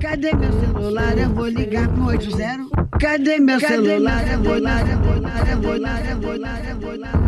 Cadê meu celular? Eu vou ligar pro 80. Cadê meu celular? Eu vou ligar, eu vou ligar, eu vou ligar, eu vou ligar, eu vou ligar.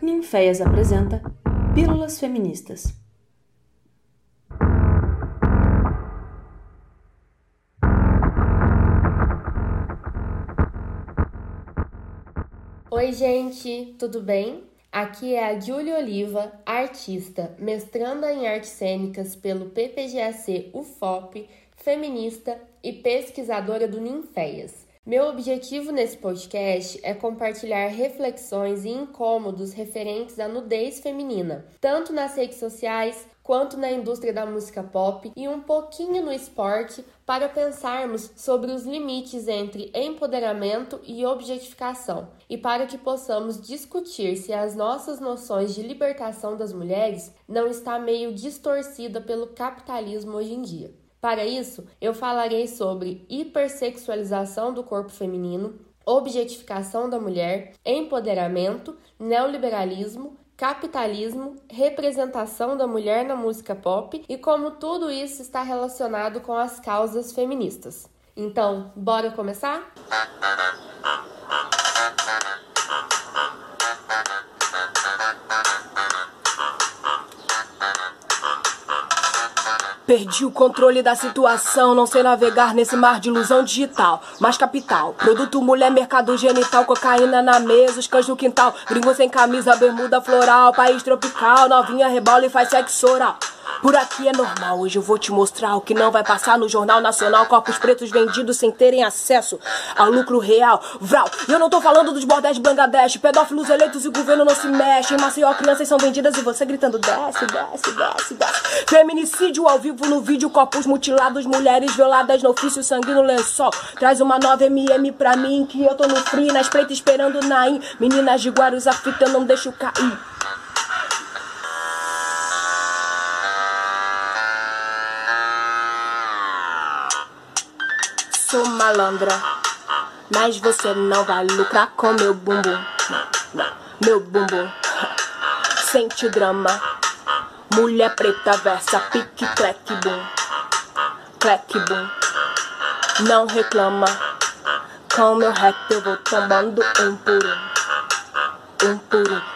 Ninféias apresenta Pílulas Feministas. Oi, gente, tudo bem? Aqui é a Júlia Oliva, artista, mestranda em artes cênicas pelo PPGAC UFOP, feminista e pesquisadora do Ninféias. Meu objetivo nesse podcast é compartilhar reflexões e incômodos referentes à nudez feminina, tanto nas redes sociais quanto na indústria da música pop e um pouquinho no esporte, para pensarmos sobre os limites entre empoderamento e objetificação e para que possamos discutir se as nossas noções de libertação das mulheres não está meio distorcida pelo capitalismo hoje em dia. Para isso, eu falarei sobre hipersexualização do corpo feminino, objetificação da mulher, empoderamento, neoliberalismo, capitalismo, representação da mulher na música pop e como tudo isso está relacionado com as causas feministas. Então, bora começar? Perdi o controle da situação, não sei navegar nesse mar de ilusão digital. Mais capital, produto mulher, mercado genital, cocaína na mesa, os cães no quintal. Gringo sem camisa, bermuda floral, país tropical, novinha rebola e faz sexo oral. Por aqui é normal, hoje eu vou te mostrar o que não vai passar no Jornal Nacional. Corpos pretos vendidos sem terem acesso ao lucro real. Vral, eu não tô falando dos bordéis de Bangladesh. Pedófilos eleitos e o governo não se mexe. Em Maceió, crianças são vendidas e você gritando: desce, desce, desce, desce. Feminicídio ao vivo no vídeo, corpos mutilados, mulheres violadas no ofício, sangue no lençol. Traz uma nova MM pra mim, que eu tô no free, na espreita esperando Naim. Meninas de Guarus, fita não deixo cair. sou malandra, mas você não vai lucrar com meu bumbum. Meu bumbum. Sente o drama. Mulher preta versa pique crack boom. Crack boom. Não reclama. Com meu rap eu vou tombando um por um. Um por um.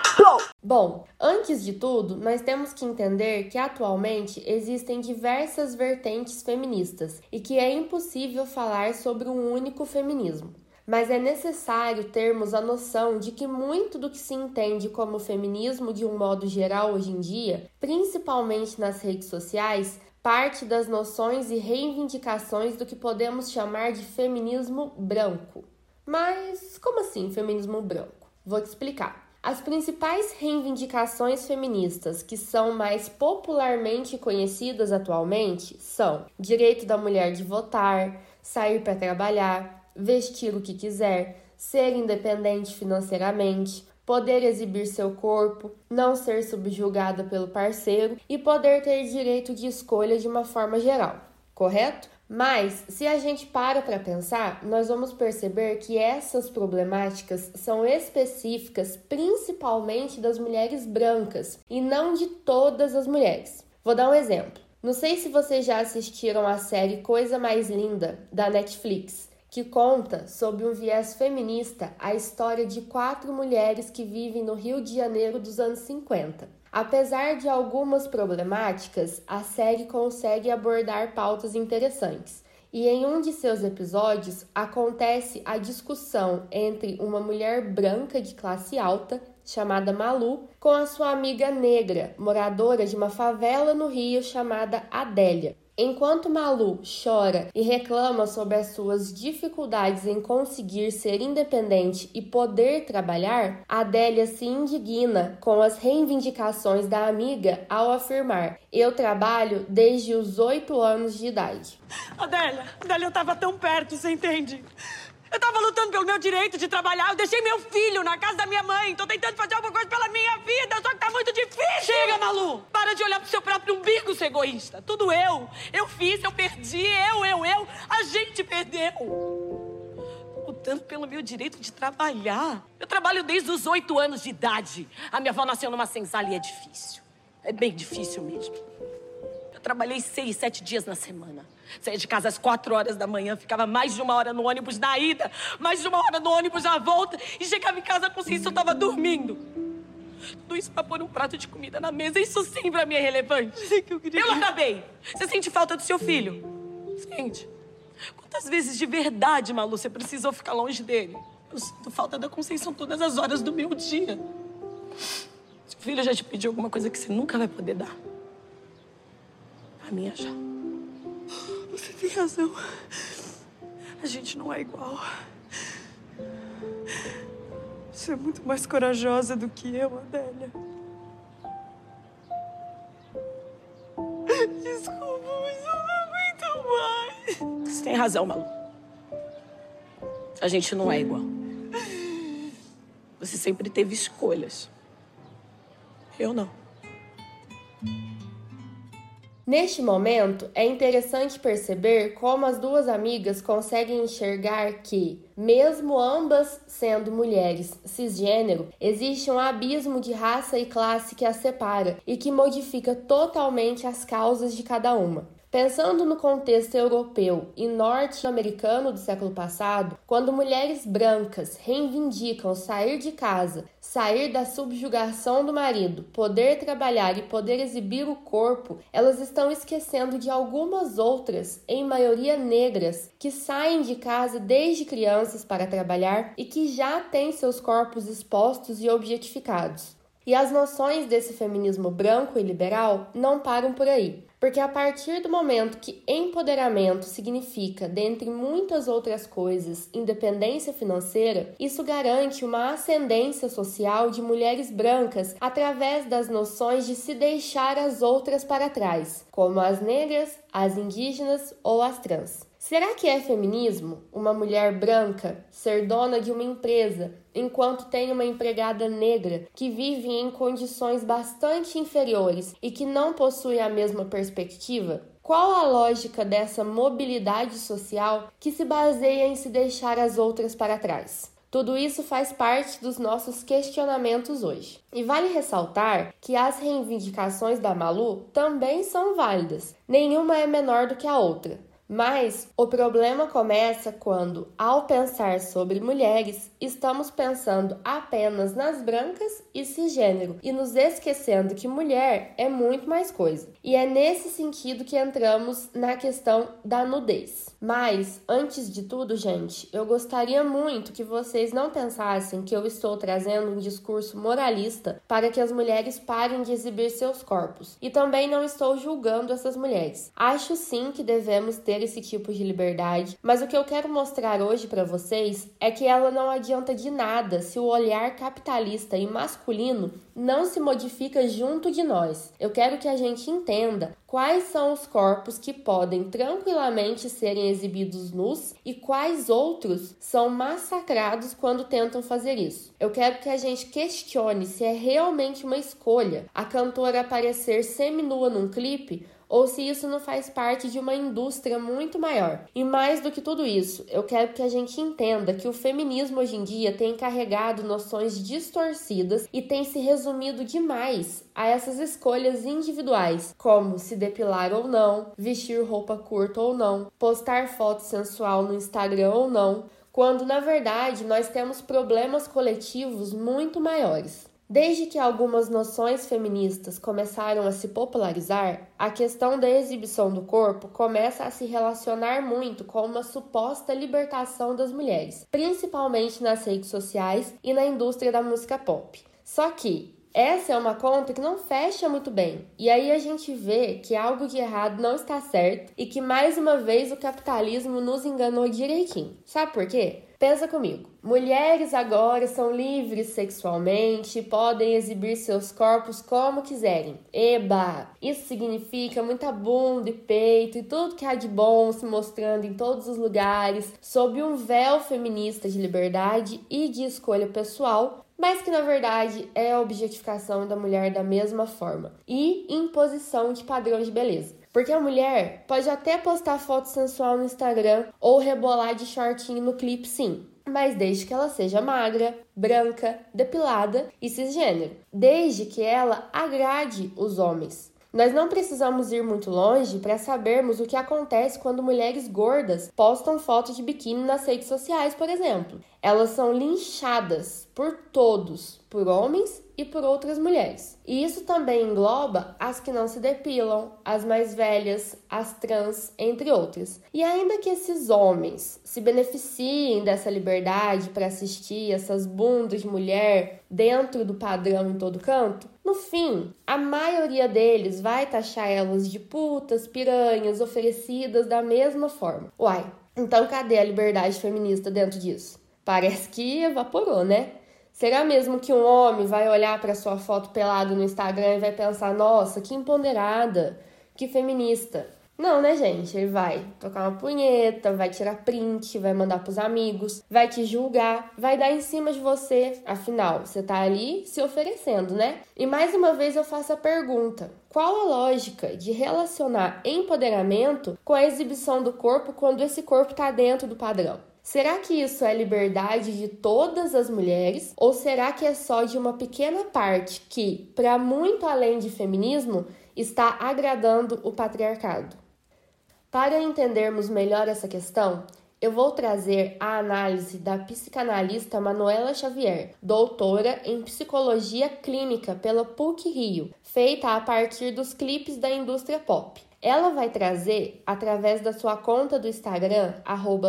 Bom, antes de tudo, nós temos que entender que atualmente existem diversas vertentes feministas e que é impossível falar sobre um único feminismo. Mas é necessário termos a noção de que muito do que se entende como feminismo de um modo geral hoje em dia, principalmente nas redes sociais, parte das noções e reivindicações do que podemos chamar de feminismo branco. Mas como assim feminismo branco? Vou te explicar. As principais reivindicações feministas que são mais popularmente conhecidas atualmente são direito da mulher de votar, sair para trabalhar, vestir o que quiser, ser independente financeiramente, poder exibir seu corpo, não ser subjugada pelo parceiro e poder ter direito de escolha de uma forma geral, correto? Mas, se a gente para para pensar, nós vamos perceber que essas problemáticas são específicas principalmente das mulheres brancas e não de todas as mulheres. Vou dar um exemplo. Não sei se vocês já assistiram a série Coisa Mais Linda da Netflix, que conta sobre um viés feminista a história de quatro mulheres que vivem no Rio de Janeiro dos anos 50. Apesar de algumas problemáticas, a série consegue abordar pautas interessantes. E em um de seus episódios acontece a discussão entre uma mulher branca de classe alta, chamada Malu, com a sua amiga negra, moradora de uma favela no Rio chamada Adélia. Enquanto Malu chora e reclama sobre as suas dificuldades em conseguir ser independente e poder trabalhar, Adélia se indigna com as reivindicações da amiga ao afirmar: Eu trabalho desde os oito anos de idade. Adélia, Adélia, eu tava tão perto, você entende? Eu tava lutando pelo meu direito de trabalhar. Eu deixei meu filho na casa da minha mãe. Tô tentando fazer alguma coisa pela minha vida, só que tá muito difícil. Chega, Malu! Para de olhar pro seu próprio umbigo, seu egoísta. Tudo eu. Eu fiz, eu perdi, eu, eu, eu. A gente perdeu. Tô lutando pelo meu direito de trabalhar. Eu trabalho desde os oito anos de idade. A minha avó nasceu numa senzala e é difícil. É bem difícil mesmo Trabalhei seis, sete dias na semana. Saía de casa às quatro horas da manhã, ficava mais de uma hora no ônibus na ida, mais de uma hora no ônibus na volta e chegava em casa a consciência eu tava dormindo. Tudo isso pra pôr um prato de comida na mesa. Isso sim pra mim é relevante. Que eu queria. Eu acabei. Você sente falta do seu filho? Sente. Quantas vezes de verdade, Malu, você precisou ficar longe dele? Eu sinto falta da Conceição todas as horas do meu dia. Seu filho já te pediu alguma coisa que você nunca vai poder dar. A minha já. Você tem razão. A gente não é igual. Você é muito mais corajosa do que eu, Adélia. Desculpa, mas eu não aguento mais. Você tem razão, Malu. A gente não é igual. Você sempre teve escolhas. Eu não. Neste momento, é interessante perceber como as duas amigas conseguem enxergar que, mesmo ambas sendo mulheres cisgênero, existe um abismo de raça e classe que as separa e que modifica totalmente as causas de cada uma. Pensando no contexto europeu e norte-americano do século passado, quando mulheres brancas reivindicam sair de casa, sair da subjugação do marido, poder trabalhar e poder exibir o corpo, elas estão esquecendo de algumas outras, em maioria negras, que saem de casa desde crianças para trabalhar e que já têm seus corpos expostos e objetificados. E as noções desse feminismo branco e liberal não param por aí. Porque a partir do momento que empoderamento significa, dentre muitas outras coisas, independência financeira, isso garante uma ascendência social de mulheres brancas através das noções de se deixar as outras para trás, como as negras, as indígenas ou as trans. Será que é feminismo uma mulher branca ser dona de uma empresa enquanto tem uma empregada negra que vive em condições bastante inferiores e que não possui a mesma perspectiva? Qual a lógica dessa mobilidade social que se baseia em se deixar as outras para trás? Tudo isso faz parte dos nossos questionamentos hoje. E vale ressaltar que as reivindicações da Malu também são válidas, nenhuma é menor do que a outra. Mas o problema começa quando, ao pensar sobre mulheres, estamos pensando apenas nas brancas e cisgênero e nos esquecendo que mulher é muito mais coisa. E é nesse sentido que entramos na questão da nudez. Mas, antes de tudo, gente, eu gostaria muito que vocês não pensassem que eu estou trazendo um discurso moralista para que as mulheres parem de exibir seus corpos. E também não estou julgando essas mulheres. Acho sim que devemos ter esse tipo de liberdade, mas o que eu quero mostrar hoje para vocês é que ela não adianta de nada se o olhar capitalista e masculino não se modifica junto de nós. Eu quero que a gente entenda quais são os corpos que podem tranquilamente serem exibidos nus e quais outros são massacrados quando tentam fazer isso. Eu quero que a gente questione se é realmente uma escolha a cantora aparecer seminua num clipe ou se isso não faz parte de uma indústria muito maior. E mais do que tudo isso, eu quero que a gente entenda que o feminismo hoje em dia tem carregado noções distorcidas e tem se resumido demais a essas escolhas individuais, como se depilar ou não, vestir roupa curta ou não, postar foto sensual no Instagram ou não, quando na verdade nós temos problemas coletivos muito maiores. Desde que algumas noções feministas começaram a se popularizar, a questão da exibição do corpo começa a se relacionar muito com uma suposta libertação das mulheres, principalmente nas redes sociais e na indústria da música pop. Só que essa é uma conta que não fecha muito bem. E aí a gente vê que algo de errado não está certo e que mais uma vez o capitalismo nos enganou direitinho. Sabe por quê? Pensa comigo. Mulheres agora são livres sexualmente, podem exibir seus corpos como quiserem. Eba! Isso significa muita bunda e peito e tudo que há de bom se mostrando em todos os lugares, sob um véu feminista de liberdade e de escolha pessoal, mas que na verdade é a objetificação da mulher da mesma forma e imposição de padrões de beleza. Porque a mulher pode até postar foto sensual no Instagram ou rebolar de shortinho no clipe, sim. Mas desde que ela seja magra, branca, depilada e cisgênero. Desde que ela agrade os homens. Nós não precisamos ir muito longe para sabermos o que acontece quando mulheres gordas postam fotos de biquíni nas redes sociais, por exemplo. Elas são linchadas por todos, por homens e por outras mulheres. E isso também engloba as que não se depilam, as mais velhas, as trans, entre outras. E ainda que esses homens se beneficiem dessa liberdade para assistir essas bundas de mulher dentro do padrão em todo canto, no fim, a maioria deles vai taxar elas de putas, piranhas, oferecidas da mesma forma. Uai, então cadê a liberdade feminista dentro disso? Parece que evaporou, né? Será mesmo que um homem vai olhar para sua foto pelado no Instagram e vai pensar: nossa, que empoderada, que feminista? Não, né, gente? Ele vai tocar uma punheta, vai tirar print, vai mandar pros amigos, vai te julgar, vai dar em cima de você. Afinal, você tá ali se oferecendo, né? E mais uma vez eu faço a pergunta: qual a lógica de relacionar empoderamento com a exibição do corpo quando esse corpo tá dentro do padrão? Será que isso é liberdade de todas as mulheres ou será que é só de uma pequena parte que, para muito além de feminismo, está agradando o patriarcado? Para entendermos melhor essa questão, eu vou trazer a análise da psicanalista Manuela Xavier, doutora em psicologia clínica pela PUC Rio, feita a partir dos clipes da indústria pop. Ela vai trazer, através da sua conta do Instagram,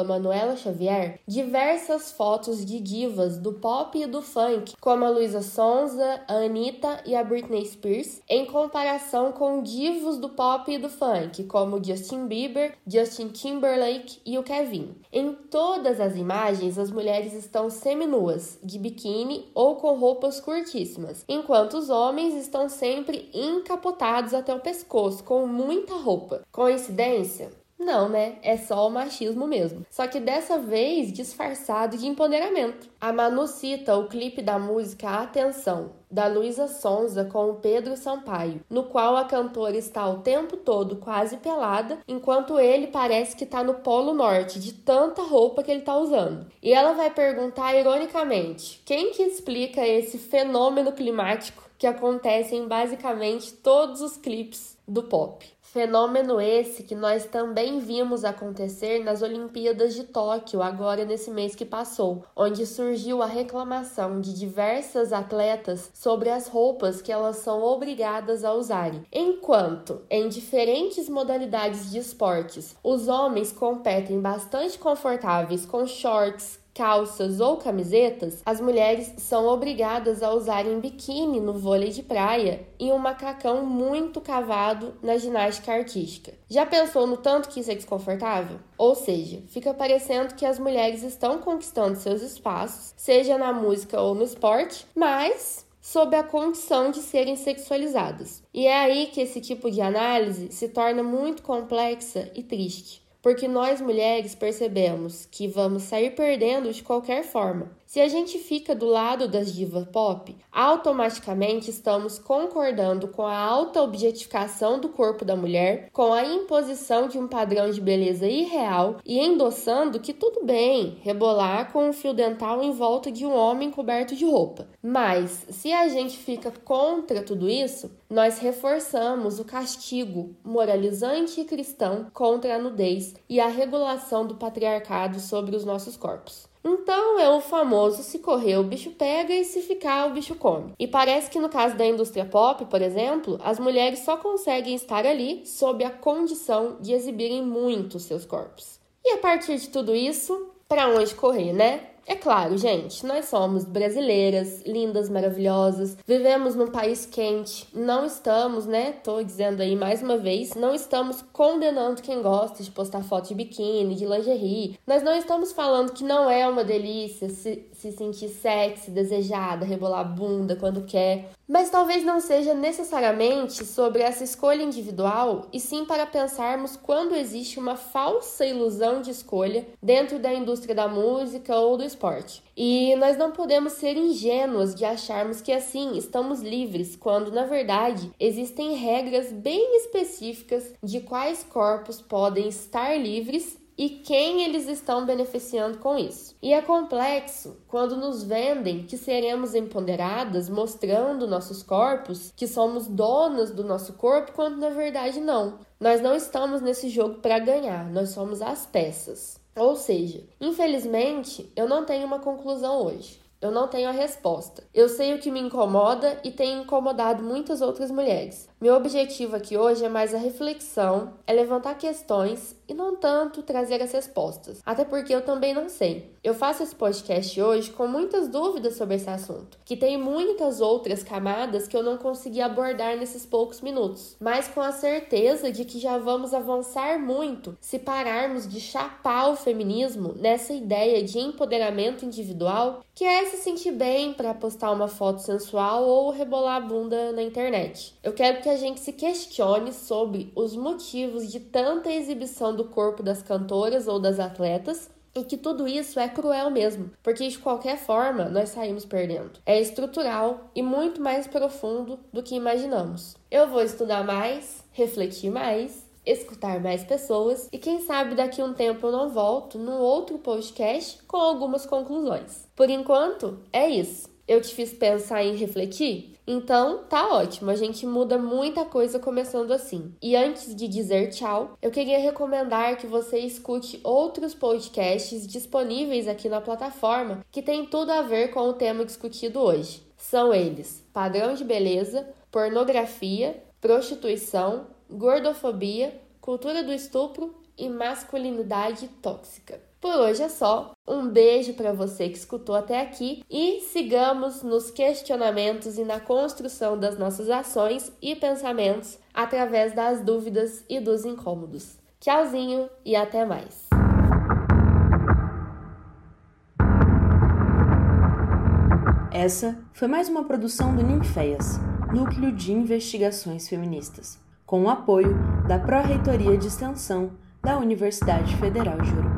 Manuela Xavier, diversas fotos de divas do pop e do funk, como a Luísa Sonza, a Anitta e a Britney Spears, em comparação com divos do pop e do funk, como Justin Bieber, Justin Timberlake e o Kevin. Em todas as imagens, as mulheres estão seminuas, de biquíni ou com roupas curtíssimas, enquanto os homens estão sempre encapotados até o pescoço, com muita roupa. Coincidência? Não, né? É só o machismo mesmo. Só que dessa vez disfarçado de empoderamento. A Manu cita o clipe da música Atenção, da Luísa Sonza com o Pedro Sampaio, no qual a cantora está o tempo todo quase pelada, enquanto ele parece que está no Polo Norte, de tanta roupa que ele está usando. E ela vai perguntar ironicamente: quem que explica esse fenômeno climático que acontece em basicamente todos os clipes do pop? Fenômeno esse que nós também vimos acontecer nas Olimpíadas de Tóquio, agora nesse mês que passou, onde surgiu a reclamação de diversas atletas sobre as roupas que elas são obrigadas a usarem. Enquanto em diferentes modalidades de esportes, os homens competem bastante confortáveis com shorts, calças ou camisetas, as mulheres são obrigadas a usarem biquíni no vôlei de praia e um macacão muito cavado na ginástica artística. Já pensou no tanto que isso é desconfortável? Ou seja, fica parecendo que as mulheres estão conquistando seus espaços, seja na música ou no esporte, mas sob a condição de serem sexualizadas. E é aí que esse tipo de análise se torna muito complexa e triste porque nós mulheres percebemos que vamos sair perdendo de qualquer forma. Se a gente fica do lado das divas pop, automaticamente estamos concordando com a alta objetificação do corpo da mulher, com a imposição de um padrão de beleza irreal e endossando que tudo bem rebolar com um fio dental em volta de um homem coberto de roupa. Mas se a gente fica contra tudo isso, nós reforçamos o castigo moralizante e cristão contra a nudez e a regulação do patriarcado sobre os nossos corpos. Então é o famoso se correr o bicho pega e se ficar o bicho come. E parece que no caso da indústria pop, por exemplo, as mulheres só conseguem estar ali sob a condição de exibirem muito seus corpos. E a partir de tudo isso, para onde correr, né? É claro, gente, nós somos brasileiras, lindas, maravilhosas, vivemos num país quente, não estamos, né? Tô dizendo aí mais uma vez, não estamos condenando quem gosta de postar foto de biquíni, de lingerie. Nós não estamos falando que não é uma delícia se, se sentir sexy, desejada, rebolar bunda quando quer. Mas talvez não seja necessariamente sobre essa escolha individual, e sim para pensarmos quando existe uma falsa ilusão de escolha dentro da indústria da música ou do esporte. E nós não podemos ser ingênuos de acharmos que assim estamos livres, quando na verdade existem regras bem específicas de quais corpos podem estar livres e quem eles estão beneficiando com isso. E é complexo quando nos vendem que seremos empoderadas, mostrando nossos corpos, que somos donas do nosso corpo, quando na verdade não. Nós não estamos nesse jogo para ganhar, nós somos as peças. Ou seja, infelizmente, eu não tenho uma conclusão hoje. Eu não tenho a resposta. Eu sei o que me incomoda e tem incomodado muitas outras mulheres. Meu objetivo aqui hoje é mais a reflexão, é levantar questões e não tanto trazer as respostas. Até porque eu também não sei. Eu faço esse podcast hoje com muitas dúvidas sobre esse assunto, que tem muitas outras camadas que eu não consegui abordar nesses poucos minutos, mas com a certeza de que já vamos avançar muito se pararmos de chapar o feminismo nessa ideia de empoderamento individual, que é se sentir bem para postar uma foto sensual ou rebolar a bunda na internet. Eu quero que que a gente se questione sobre os motivos de tanta exibição do corpo das cantoras ou das atletas e que tudo isso é cruel mesmo, porque de qualquer forma nós saímos perdendo. É estrutural e muito mais profundo do que imaginamos. Eu vou estudar mais, refletir mais, escutar mais pessoas e quem sabe daqui a um tempo eu não volto num outro podcast com algumas conclusões. Por enquanto, é isso. Eu te fiz pensar em refletir? Então, tá ótimo, a gente muda muita coisa começando assim. E antes de dizer tchau, eu queria recomendar que você escute outros podcasts disponíveis aqui na plataforma que tem tudo a ver com o tema discutido hoje. São eles: padrão de beleza, pornografia, prostituição, gordofobia, cultura do estupro e masculinidade tóxica. Por hoje é só. Um beijo para você que escutou até aqui e sigamos nos questionamentos e na construção das nossas ações e pensamentos através das dúvidas e dos incômodos. Tchauzinho e até mais. Essa foi mais uma produção do Ninféias, Núcleo de Investigações Feministas, com o apoio da Pró-Reitoria de Extensão da Universidade Federal de Ouro